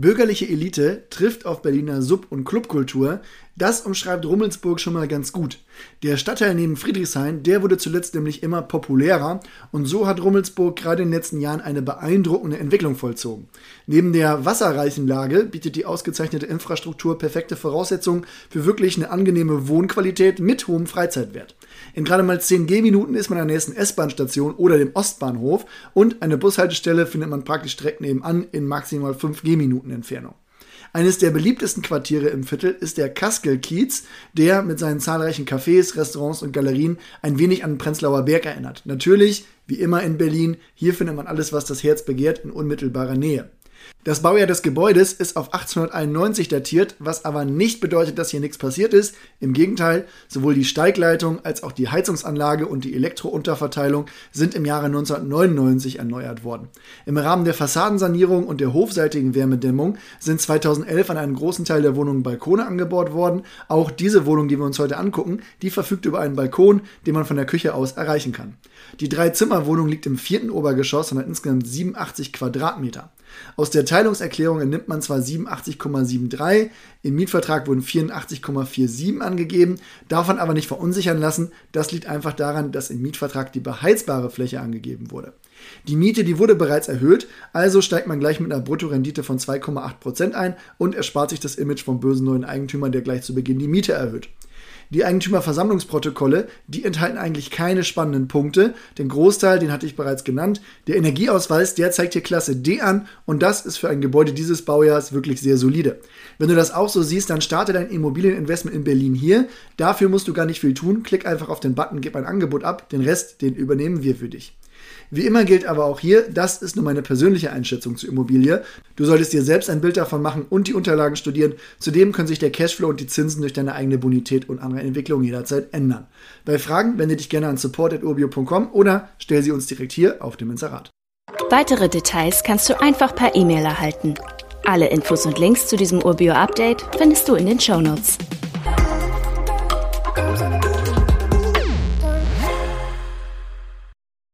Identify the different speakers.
Speaker 1: Bürgerliche Elite trifft auf Berliner Sub- und Clubkultur. Das umschreibt Rummelsburg schon mal ganz gut. Der Stadtteil neben Friedrichshain, der wurde zuletzt nämlich immer populärer und so hat Rummelsburg gerade in den letzten Jahren eine beeindruckende Entwicklung vollzogen. Neben der wasserreichen Lage bietet die ausgezeichnete Infrastruktur perfekte Voraussetzungen für wirklich eine angenehme Wohnqualität mit hohem Freizeitwert. In gerade mal 10 Gehminuten ist man an der nächsten S-Bahn-Station oder dem Ostbahnhof und eine Bushaltestelle findet man praktisch direkt nebenan in maximal 5 Gehminuten Entfernung. Eines der beliebtesten Quartiere im Viertel ist der Kaskel-Kiez, der mit seinen zahlreichen Cafés, Restaurants und Galerien ein wenig an den Prenzlauer Berg erinnert. Natürlich, wie immer in Berlin, hier findet man alles, was das Herz begehrt, in unmittelbarer Nähe. Das Baujahr des Gebäudes ist auf 1891 datiert, was aber nicht bedeutet, dass hier nichts passiert ist. Im Gegenteil, sowohl die Steigleitung als auch die Heizungsanlage und die Elektrounterverteilung sind im Jahre 1999 erneuert worden. Im Rahmen der Fassadensanierung und der hofseitigen Wärmedämmung sind 2011 an einem großen Teil der Wohnungen Balkone angebaut worden. Auch diese Wohnung, die wir uns heute angucken, die verfügt über einen Balkon, den man von der Küche aus erreichen kann. Die Drei-Zimmer-Wohnung liegt im vierten Obergeschoss und hat insgesamt 87 Quadratmeter. Aus der Teilungserklärung entnimmt man zwar 87,73, im Mietvertrag wurden 84,47 angegeben, davon aber nicht verunsichern lassen. Das liegt einfach daran, dass im Mietvertrag die beheizbare Fläche angegeben wurde. Die Miete, die wurde bereits erhöht, also steigt man gleich mit einer Bruttorendite von 2,8% ein und erspart sich das Image vom bösen neuen Eigentümer, der gleich zu Beginn die Miete erhöht. Die Eigentümerversammlungsprotokolle, die enthalten eigentlich keine spannenden Punkte. Den Großteil, den hatte ich bereits genannt. Der Energieausweis, der zeigt hier Klasse D an und das ist für ein Gebäude dieses Baujahrs wirklich sehr solide. Wenn du das auch so siehst, dann starte dein Immobilieninvestment in Berlin hier. Dafür musst du gar nicht viel tun. Klick einfach auf den Button, gib ein Angebot ab. Den Rest, den übernehmen wir für dich. Wie immer gilt aber auch hier, das ist nur meine persönliche Einschätzung zur Immobilie. Du solltest dir selbst ein Bild davon machen und die Unterlagen studieren. Zudem können sich der Cashflow und die Zinsen durch deine eigene Bonität und andere Entwicklungen jederzeit ändern. Bei Fragen wende dich gerne an support.urbio.com oder stell sie uns direkt hier auf dem Inserat.
Speaker 2: Weitere Details kannst du einfach per E-Mail erhalten. Alle Infos und Links zu diesem Urbio-Update findest du in den Show Notes.